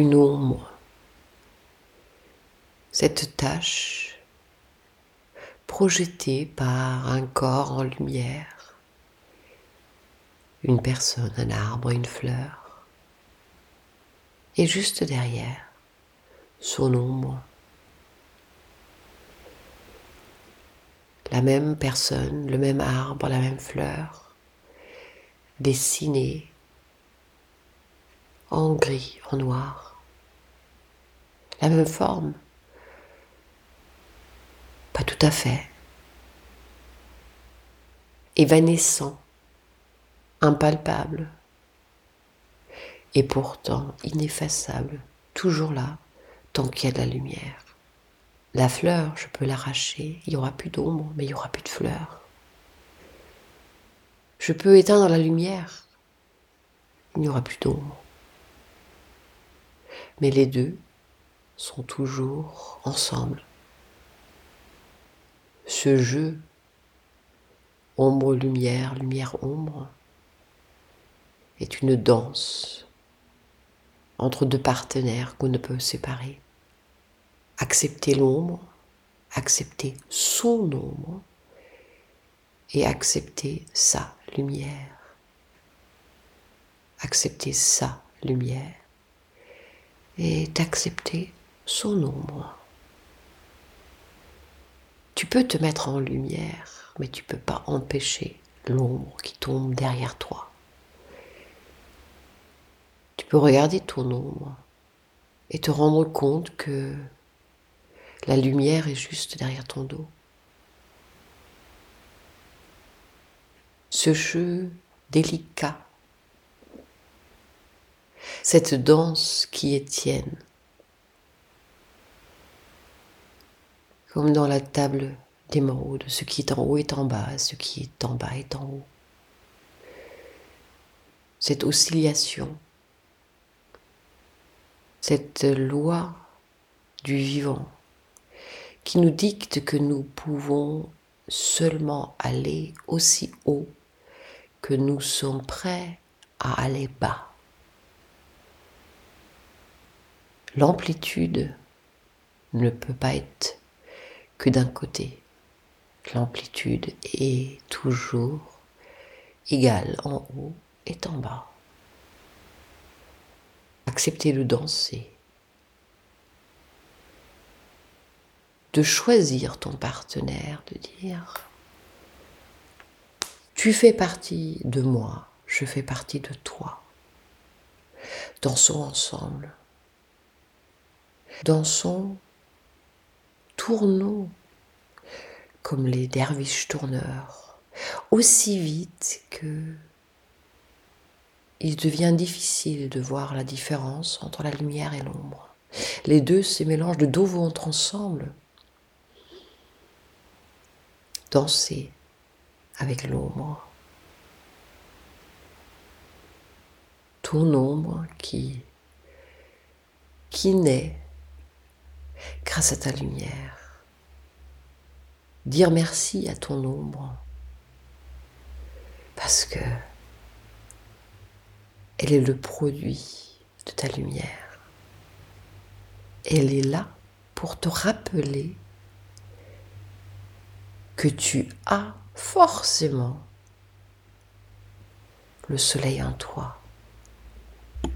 une ombre. Cette tache projetée par un corps en lumière, une personne, un arbre, une fleur, et juste derrière, son ombre. La même personne, le même arbre, la même fleur, dessinée en gris, en noir. La même forme. Pas tout à fait. Évanescent, impalpable. Et pourtant ineffaçable, toujours là, tant qu'il y a de la lumière. La fleur, je peux l'arracher, il n'y aura plus d'ombre, mais il n'y aura plus de fleurs. Je peux éteindre la lumière, il n'y aura plus d'ombre. Mais les deux sont toujours ensemble. Ce jeu, ombre-lumière, lumière-ombre, est une danse entre deux partenaires qu'on ne peut séparer. Accepter l'ombre, accepter son ombre et accepter sa lumière. Accepter sa lumière et d'accepter son ombre. Tu peux te mettre en lumière, mais tu ne peux pas empêcher l'ombre qui tombe derrière toi. Tu peux regarder ton ombre et te rendre compte que la lumière est juste derrière ton dos. Ce jeu délicat cette danse qui est Comme dans la table d'émeraude, ce qui est en haut est en bas, ce qui est en bas est en haut. Cette oscillation, cette loi du vivant qui nous dicte que nous pouvons seulement aller aussi haut que nous sommes prêts à aller bas. L'amplitude ne peut pas être que d'un côté. L'amplitude est toujours égale en haut et en bas. Accepter de danser. De choisir ton partenaire, de dire tu fais partie de moi, je fais partie de toi. Dansons ensemble. Dansons, tournons comme les derviches tourneurs, aussi vite que il devient difficile de voir la différence entre la lumière et l'ombre. Les deux se mélangent de dos ventre ensemble. Danser avec l'ombre. Ton ombre qui, qui naît grâce à ta lumière. Dire merci à ton ombre parce que elle est le produit de ta lumière. Elle est là pour te rappeler que tu as forcément le soleil en toi.